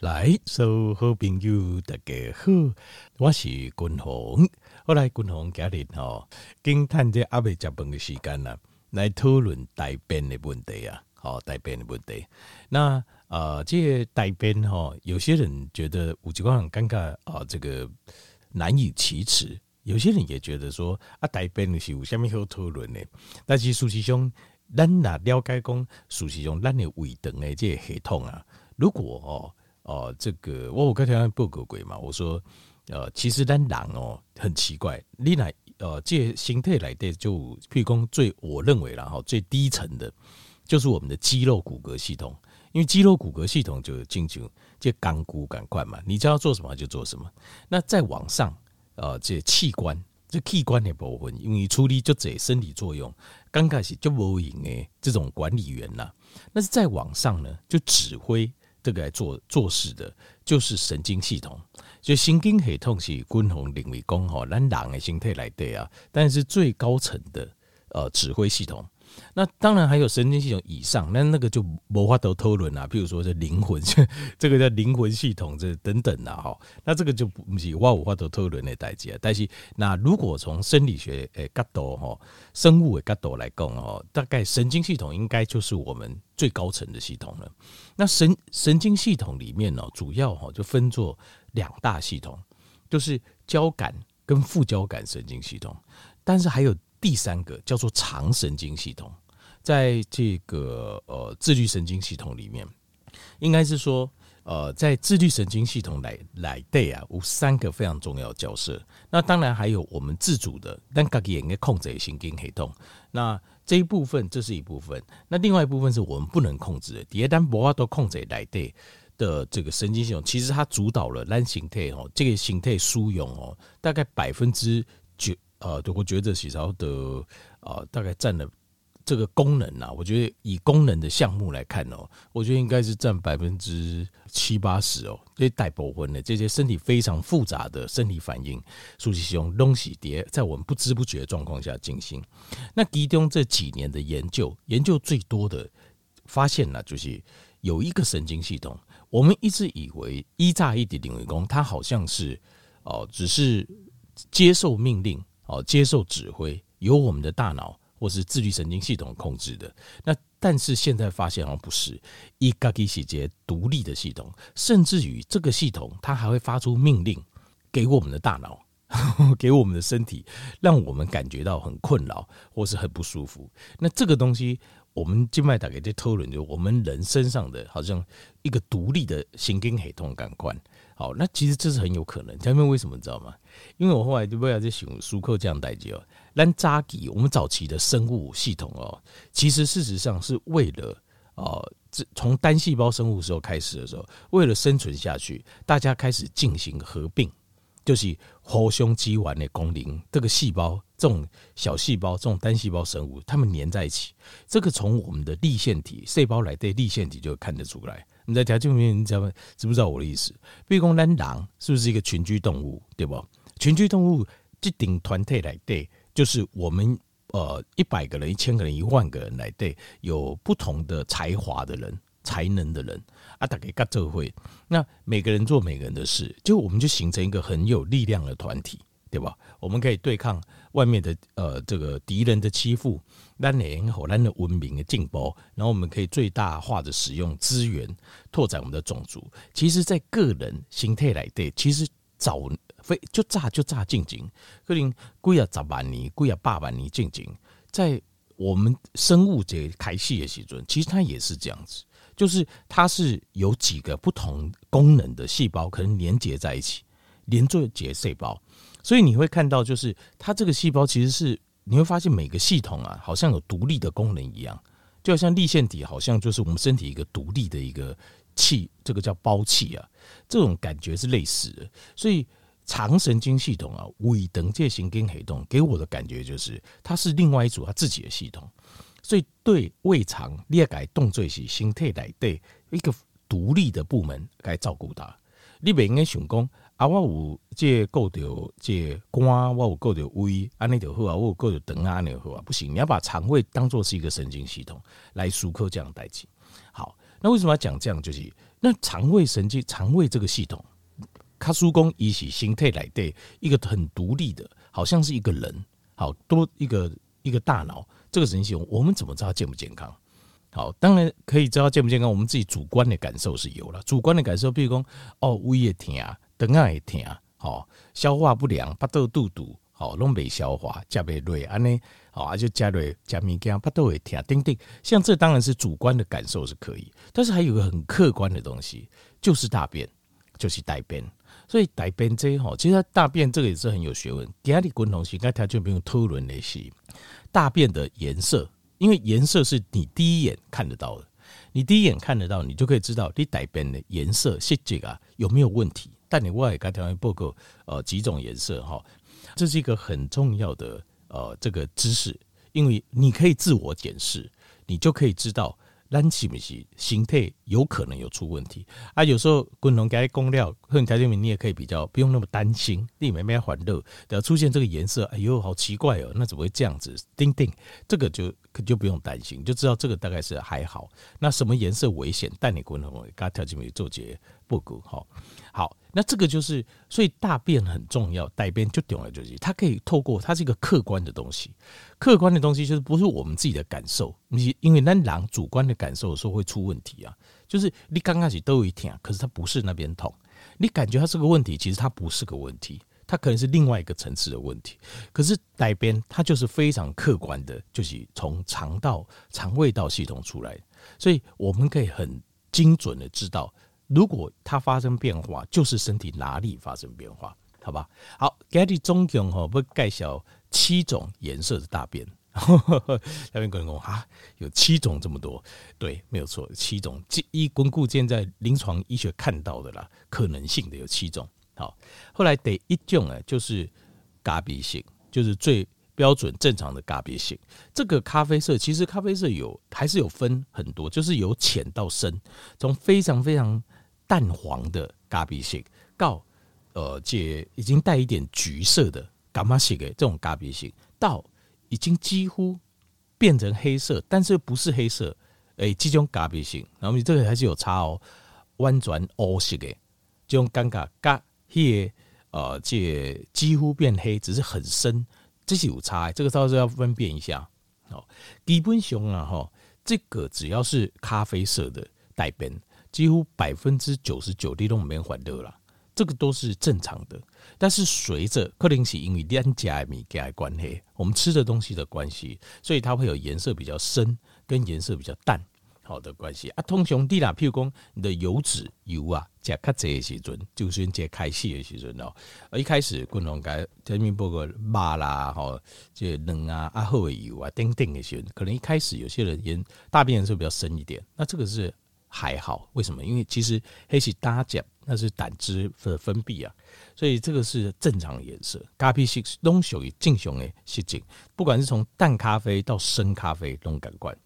来，所有好朋友大家好，我是君鸿。后来君鸿家人吼，经趁这阿未食饭的时间啦，来讨论大便的问题啊，好大便的问题。那呃，这个大便吼，有些人觉得有几个很尴尬啊，这个难以启齿。有些人也觉得说啊，大便是有啥物好讨论的。但是事实上，咱若了解讲，事实上咱的胃肠的这个系统啊，如果哦。哦，这个我我刚才报告过嘛，我说，呃，其实咱人哦很奇怪，你来呃这形态来的就譬如讲最我认为啦哈最低层的，就是我们的肌肉骨骼系统，因为肌肉骨骼系统就进行这钢骨感官嘛，你知道做什么就做什么。那再往上，呃，这器官这器官的部分，因为处理就这身体作用，刚开始就无用诶这种管理员呐，那是再往上呢，就指挥。这个来做做事的，就是神经系统。就神经系统是均衡领域工吼，咱人的形态来对啊，但是最高层的呃指挥系统。那当然还有神经系统以上，那那个就无法度讨论啊。譬如说这灵魂，这个叫灵魂系统，这等等的哈。那这个就不是我无法度讨论的代志啊。但是那如果从生理学诶角度哈，生物的角度来讲哦，大概神经系统应该就是我们最高层的系统了。那神神经系统里面呢，主要哈就分作两大系统，就是交感跟副交感神经系统，但是还有。第三个叫做长神经系统，在这个呃自律神经系统里面，应该是说呃在自律神经系统来来对啊，有三个非常重要的角色。那当然还有我们自主的，但自己也应该控制神经系统。那这一部分这是一部分，那另外一部分是我们不能控制的。第二单不要都控制来对的这个神经系统，其实它主导了咱形态哦，这个形态输用哦，大概百分之。呃，对，我觉得洗澡的呃，大概占了这个功能啊，我觉得以功能的项目来看哦，我觉得应该是占百分之七八十哦。这些带保魂的这些身体非常复杂的生理反应，属于用东西叠在我们不知不觉的状况下进行。那其中这几年的研究，研究最多的发现呢，就是有一个神经系统，我们一直以为一炸一的领域工，它好像是哦，只是接受命令。哦，接受指挥由我们的大脑或是自律神经系统控制的。那但是现在发现好像不是，一个个细节独立的系统，甚至于这个系统它还会发出命令给我们的大脑，给我们的身体，让我们感觉到很困扰或是很不舒服。那这个东西，我们静脉打给这讨论，就我们人身上的好像一个独立的神经系统感官。好，那其实这是很有可能。他们为什么知道吗？因为我后来就为了在想苏克这样代志哦，咱早期我们早期的生物系统哦，其实事实上是为了哦，这从单细胞生物时候开始的时候，为了生存下去，大家开始进行合并，就是互相支援的功能。这个细胞，这种小细胞，这种单细胞生物，它们粘在一起。这个从我们的立线体细胞来对，立线体就看得出来。你在条件里面，你知道吗？知不知道我的意思？比如讲，咱人是不是一个群居动物？对不？群居动物这顶团体来对，就是我们呃一百个人、一千个人、一万个人来对，有不同的才华的人、才能的人啊，大家各做会。那每个人做每个人的事，就我们就形成一个很有力量的团体，对吧？我们可以对抗外面的呃这个敌人的欺负。然后咱的文明的进步，然后我们可以最大化的使用资源，拓展我们的种族。其实，在个人形态来对，其实早非就炸就炸进行，可能贵啊十万年、贵啊百万年进行，在我们生物这开始的时阵，其实它也是这样子，就是它是有几个不同功能的细胞，可能连接在一起，连作结细胞，所以你会看到，就是它这个细胞其实是。你会发现每个系统啊，好像有独立的功能一样，就好像立腺体，好像就是我们身体一个独立的一个器，这个叫胞器啊，这种感觉是类似的。所以长神经系统啊，胃等界神经黑洞给我的感觉就是，它是另外一组它自己的系统。所以对胃肠列改动作是心态来对一个独立的部门该照顾它，你不应该想讲。啊，我有这够到这肝，我有够到胃，安尼就好啊。我有够到肠啊，安尼就好啊。不行，你要把肠胃当做是一个神经系统来思考这样代志。好，那为什么要讲这样？就是那肠胃神经、肠胃这个系统，它输供一起形态来对一个很独立的，好像是一个人，好多一个一个大脑，这个神经系统，我们怎么知道健不健康？好，当然可以知道健不健康，我们自己主观的感受是有了。主观的感受，比如说哦，胃也疼，肠啊也疼，好，消化不良，巴肚肚肚，好，拢未消化，加不累，安尼，好啊，就加累加物件，巴肚会疼，叮叮。像这当然是主观的感受是可以，但是还有个很客观的东西，就是大便，就是大便。所以大便这吼，其实大便这个也是很有学问。第二个东西，刚才就不用讨论那些大便的颜色。因为颜色是你第一眼看得到的，你第一眼看得到，你就可以知道你大便的颜色是这个有没有问题。但你外加条件报告呃几种颜色哈，这是一个很重要的呃这个知识，因为你可以自我检视，你就可以知道。咱是不是形态有可能有出问题啊？有时候共同给供料，或者条件你也可以比较，不用那么担心。你没没环热，要出现这个颜色，哎呦，好奇怪哦！那怎么会这样子？叮叮，这个就可就不用担心，就知道这个大概是还好。那什么颜色危险？但你共同给条件没做结不够好。好，那这个就是，所以大便很重要，大便就重要就是，它可以透过它是一个客观的东西，客观的东西就是不是我们自己的感受，你因为那狼主观的感受的时候会出问题啊，就是你刚开始都有一天，可是它不是那边痛，你感觉它是个问题，其实它不是个问题，它可能是另外一个层次的问题，可是大便它就是非常客观的，就是从肠道、肠胃道系统出来，所以我们可以很精准的知道。如果它发生变化，就是身体哪里发生变化，好吧？好，今日总共哈不介绍七种颜色的大便。下面可能说啊，有七种这么多，对，没有错，七种。依巩固现在临床医学看到的啦，可能性的有七种。好，后来得一种呢，就是咖啡色，就是最。标准正常的咖啡色，这个咖啡色其实咖啡色有还是有分很多，就是由浅到深，从非常非常淡黄的咖啡色到呃这已经带一点橘色的柑仔色的这种咖啡色，到已经几乎变成黑色，但是不是黑色，哎，这种咖啡色，然后你这个还是有差哦，弯转黑色的这种尴尬咖，黑呃这几乎变黑，只是很深。这是有差，这个倒是要分辨一下。哦，基本上啊，哈，这个只要是咖啡色的大便，几乎百分之九十九的都没环热了，这个都是正常的。但是随着可能是因为两家米给的关系，我们吃的东西的关系，所以它会有颜色比较深跟颜色比较淡。好的关系啊，通常地啦，譬如讲你的油脂油啊，加较侪的时阵，就是这开始的时阵哦。一开始共同该前面包括肉啦，吼，这卵啊、啊好的油啊、等等的时阵，可能一开始有些人颜大便颜色比较深一点，那这个是还好。为什么？因为其实黑是大脚，那是胆汁的分泌啊，所以这个是正常颜色。咖啡色拢属于正常的色情，不管是从淡咖啡到深咖啡，拢感官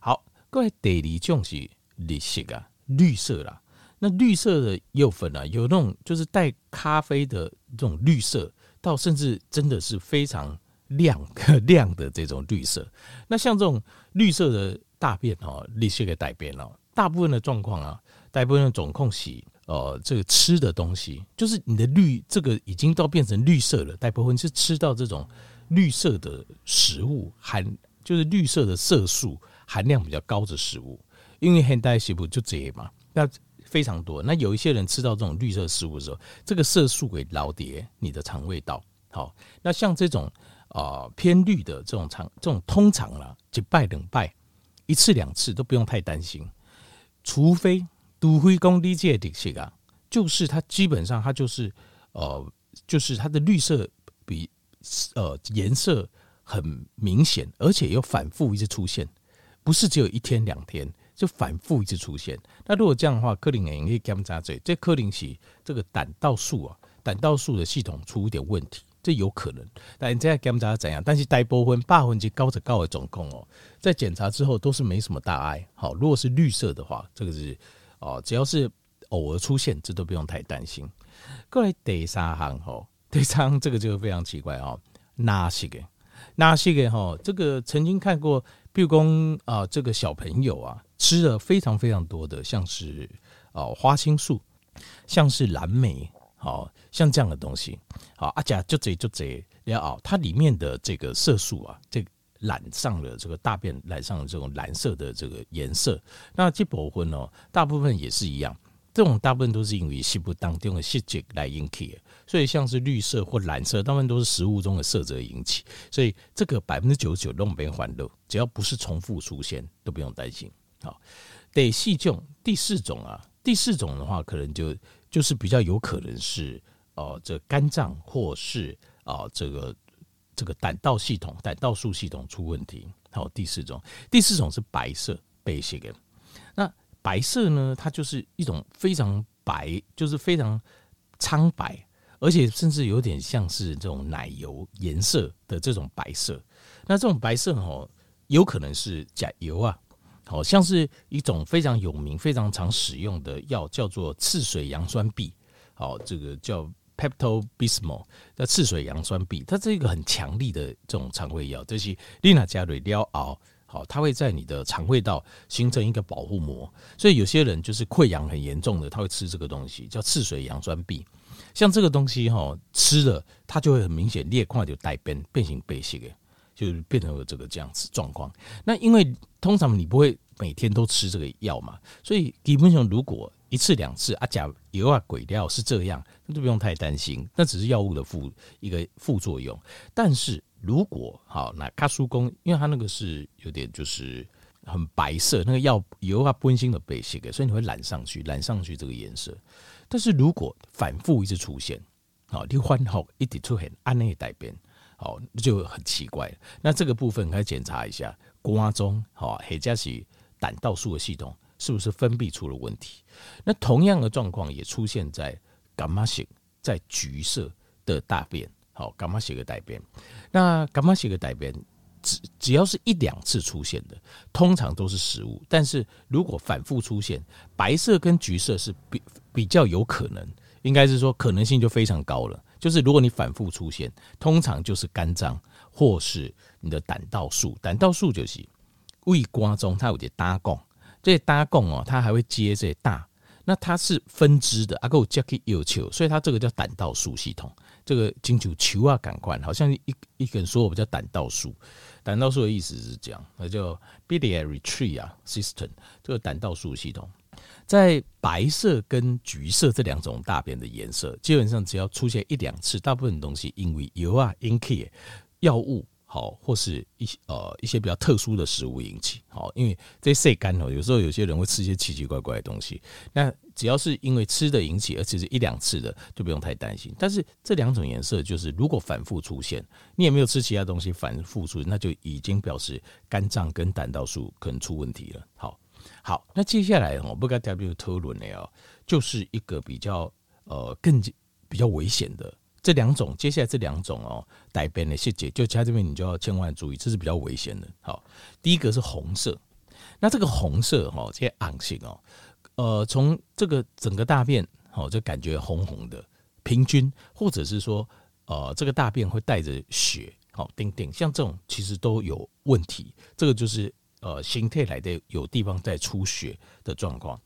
好。各位，第二种是绿色啊，绿色啦。那绿色的又分啊，有那种就是带咖啡的这种绿色，到甚至真的是非常亮 亮的这种绿色。那像这种绿色的大便哦，绿色的大便哦，大部分的状况啊，大部分的总控洗呃，这个吃的东西，就是你的绿这个已经到变成绿色了，大部分是吃到这种绿色的食物含，就是绿色的色素。含量比较高的食物，因为现代食物就这些嘛，那非常多。那有一些人吃到这种绿色食物的时候，这个色素会老叠你的肠胃道。好，那像这种啊、呃、偏绿的这种肠，这种通常啦，一拜两拜，一次两次都不用太担心。除非都会功理解的这个，就是它基本上它就是呃，就是它的绿色比呃颜色很明显，而且又反复一直出现。不是只有一天两天，就反复一直出现。那如果这样的话，可能也可以检查这这克林是这个胆道素啊，胆道素的系统出一点问题，这有可能。但这样检查怎样？但是大部分百分之九十九的总控哦，在检查之后都是没什么大碍。好，如果是绿色的话，这个是哦，只要是偶尔出现，这都不用太担心。过来第三行吼，第三行这个就非常奇怪哦，哪些个？哪些个？哈，这个曾经看过。比如说啊，这个小朋友啊，吃了非常非常多的，像是哦花青素，像是蓝莓，好像这样的东西，好阿甲就这就这了哦，它里面的这个色素啊，这。染上了这个大便染上了这种蓝色的这个颜色，那这部分哦，大部分也是一样，这种大部分都是因为食物当中的色泽来引起的，所以像是绿色或蓝色，大部分都是食物中的色泽引起，所以这个百分之九十九都没环漏，只要不是重复出现，都不用担心。好，得细种第四种啊，第四种的话，可能就就是比较有可能是、呃，这肝脏或是啊、呃、这个。这个胆道系统、胆道素系统出问题。好，第四种，第四种是白色背血的。那白色呢？它就是一种非常白，就是非常苍白，而且甚至有点像是这种奶油颜色的这种白色。那这种白色哦，有可能是甲油啊，好像是一种非常有名、非常常使用的药，叫做次水杨酸醅。好，这个叫。Pepto Bismol 的次水杨酸醅，它是一个很强力的这种肠胃药，就是利纳加瑞疗熬，好，它会在你的肠胃道形成一个保护膜，所以有些人就是溃疡很严重的，他会吃这个东西，叫次水杨酸醅。像这个东西哈，吃了它就会很明显裂块就带变变形背细的，就变成了这个这样子状况。那因为通常你不会每天都吃这个药嘛，所以基本上如果一次两次啊，甲油啊鬼掉是这样，那就不用太担心，那只是药物的副一个副作用。但是如果好，那卡苏公，因为它那个是有点就是很白色，那个药油啊温馨的背色的，所以你会染上去，染上去这个颜色。但是如果反复一直出现，好，你换好一直出现安内改变，好，就很奇怪。那这个部分可以检查一下瓜中好，或者是胆道素的系统。是不是分泌出了问题？那同样的状况也出现在伽马型，在橘色的大便，好，伽马型的大便。那伽马型的大便，只只要是一两次出现的，通常都是食物。但是如果反复出现，白色跟橘色是比比较有可能，应该是说可能性就非常高了。就是如果你反复出现，通常就是肝脏或是你的胆道素，胆道素就是胃瓜中它有点搭供。这搭供哦，它还会接这大，那它是分支的，阿够加克有球，所以它这个叫胆道素系统。这个金球球啊，感官好像一一个人说我们叫胆道素，胆道素的意思是这样，那叫 biliary tree 啊 system，这个胆道素系统，在白色跟橘色这两种大便的颜色，基本上只要出现一两次，大部分东西因为油啊、引起药物。好，或是一些呃一些比较特殊的食物引起。好，因为这些晒干哦，有时候有些人会吃一些奇奇怪怪的东西。那只要是因为吃的引起，而且是一两次的，就不用太担心。但是这两种颜色，就是如果反复出现，你也没有吃其他东西反复出现，那就已经表示肝脏跟胆道素可能出问题了。好，好，那接下来我不该特别讨论的哦，就是一个比较呃更比较危险的。这两种，接下来这两种哦，带便的细节，就其他这边你就要千万注意，这是比较危险的。好，第一个是红色，那这个红色哈，这些暗性哦，呃，从这个整个大便哦，就感觉红红的，平均，或者是说，呃，这个大便会带着血，好，丁丁，像这种其实都有问题，这个就是呃，形态来的有地方在出血的状况，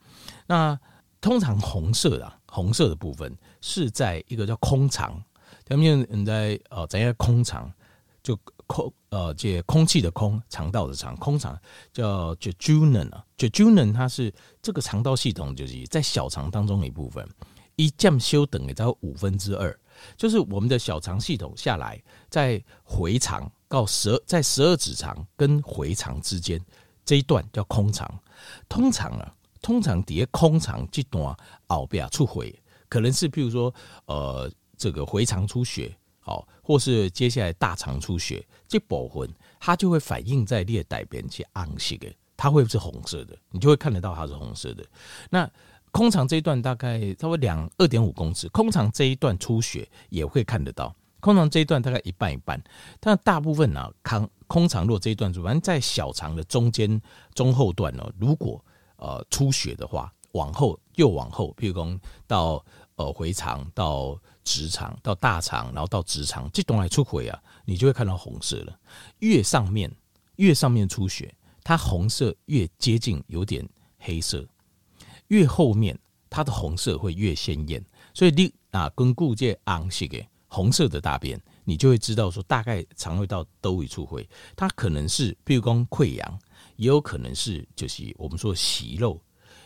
那。通常红色的红色的部分是在一个叫空肠，他们人在呃在一个空肠，就空呃借空气的空，肠道的肠，空肠叫 jejunum 啊，jejunum 它是这个肠道系统，就是在小肠当中的一部分，一降修等于在五分之二，就是我们的小肠系统下来，在回肠到十二，在十二指肠跟回肠之间这一段叫空肠，通常啊。通常底下空肠这段后边出血，可能是譬如说，呃，这个回肠出血，好，或是接下来大肠出血，这部分它就会反映在你的大便去暗色的，它会是红色的，你就会看得到它是红色的。那空肠这一段大概差不多两二点五公尺，空肠这一段出血也会看得到，空肠这一段大概一半一半，但大部分呢、啊，空空肠若这一段出，反正在小肠的中间中后段呢，如果呃，出血的话，往后又往后，譬如说到呃回肠、到直肠、到大肠，然后到直肠，这东西出血啊，你就会看到红色了。越上面越上面出血，它红色越接近有点黑色；越后面它的红色会越鲜艳。所以你啊，根据这红色的红色的大便，你就会知道说，大概肠胃道都会出会，它可能是譬如说溃疡，也有可能是就是我们说息肉，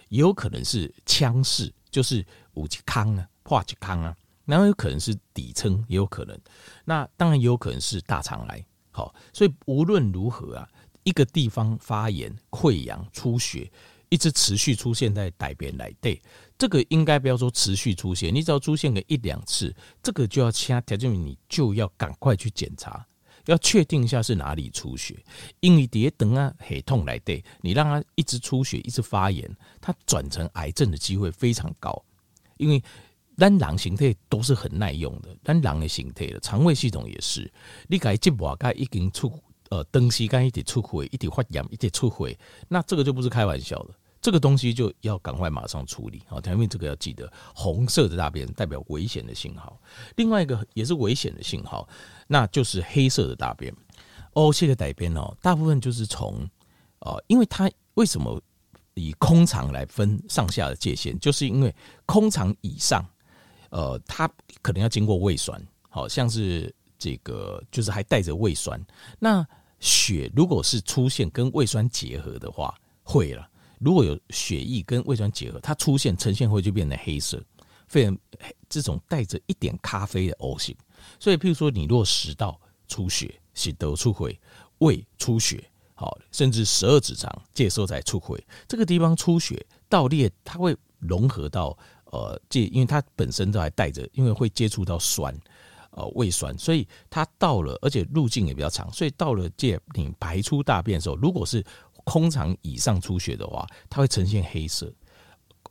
也有可能是腔室，就是五级康啊、化级康啊，然后有可能是底层，也有可能，那当然也有可能是大肠癌。好，所以无论如何啊，一个地方发炎、溃疡、出血，一直持续出现在大便来对，这个应该不要说持续出现，你只要出现个一两次，这个就要掐条件，你就要赶快去检查，要确定一下是哪里出血，因为别等啊，很痛来对，你让它一直出血、一直发炎，它转成癌症的机会非常高，因为。咱人形态都是很耐用的，咱人的形态的肠胃系统也是。你改结膜该已经出呃，东西该一点出血，一点发炎，一点出血，那这个就不是开玩笑的，这个东西就要赶快马上处理。好，前面这个要记得，红色的大便代表危险的信号。另外一个也是危险的信号，那就是黑色的大便。哦，这个大便哦，大部分就是从呃，因为它为什么以空肠来分上下的界限，就是因为空肠以上。呃，它可能要经过胃酸，好像是这个，就是还带着胃酸。那血如果是出现跟胃酸结合的话，会了。如果有血液跟胃酸结合，它出现呈现会就变成黑色，非常这种带着一点咖啡的 O 型。所以，譬如说你若食道出血，食道出血，胃出血，好，甚至十二指肠接收在出血，这个地方出血倒裂，它会融合到。呃，这因为它本身都还带着，因为会接触到酸，呃，胃酸，所以它到了，而且路径也比较长，所以到了这你排出大便的时候，如果是空肠以上出血的话，它会呈现黑色，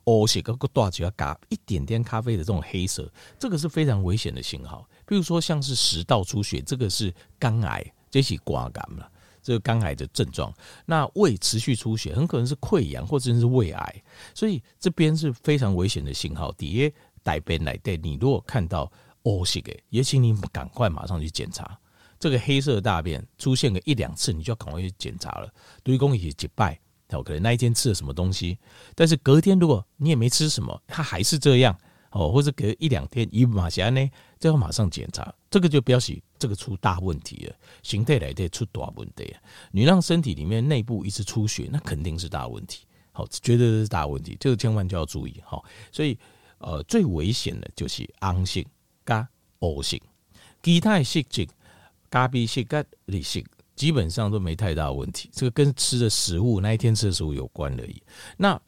哦，写个个大要咖一点点咖啡的这种黑色，这个是非常危险的信号。比如说像是食道出血，这个是肝癌，这是肝癌了。这个肝癌的症状，那胃持续出血，很可能是溃疡或者是胃癌，所以这边是非常危险的信号。底下大便来对，你如果看到哦，是的，也请你赶快马上去检查。这个黑色的大便出现个一两次，你就要赶快去检查了。对公也结拜，可能那一天吃了什么东西，但是隔天如果你也没吃什么，它还是这样。哦，或者隔一两天，一马上呢，就要马上检查，这个就表示这个出大问题了，形态来的出大问题了！你让身体里面内部一直出血，那肯定是大问题，好，绝对是大问题，这个千万就要注意哈。所以，呃，最危险的就是红色加恶性，其他色情咖啡色跟理性基本上都没太大问题，这个跟吃的食物那一天吃的食物有关而已。那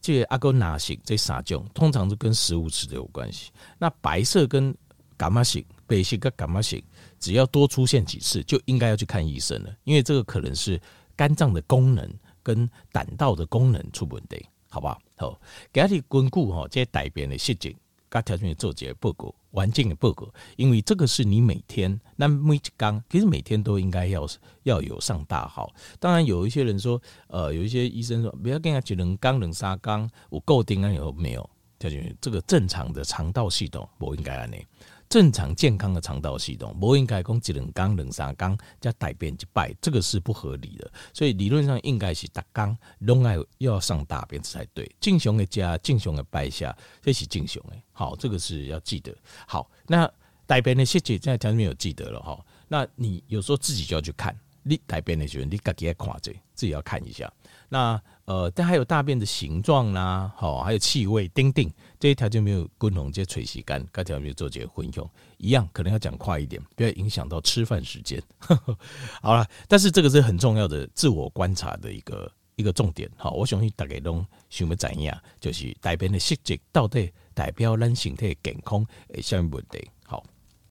这个阿哥拿色这三种，通常都跟食物吃的有关系。那白色跟伽马色、白色跟伽马色，只要多出现几次，就应该要去看医生了，因为这个可能是肝脏的功能跟胆道的功能出问题，好不好？好，给你巩固哈，这些大便的细节。他条件做几个报告，环境的报告，因为这个是你每天那每一缸，其实每天都应该要要有上大号。当然有一些人说，呃，有一些医生说，不要跟他讲两缸两三缸，我够定啊，有没有？条件这个正常的肠道系统不应该安尼。正常健康的肠道系统，不应该讲一两缸、两三缸加大便一摆，这个是不合理的。所以理论上应该是大缸都爱要上大便才对。正常的加，正常的拜下，这是正常的。好，这个是要记得。好，那大便的细节在条里面有记得了哈。那你有时候自己就要去看，你大便的时候，你自己要看这，自己要看一下。那呃，但还有大便的形状啦，好，还有气味，丁丁这一条就没有共同这些垂洗干，该条没有做这些混用，一样可能要讲快一点，不要影响到吃饭时间。好了，但是这个是很重要的自我观察的一个一个重点。好，我相信大家都想要怎样，就是大便的细节到底代表咱身体健康诶，什么问题？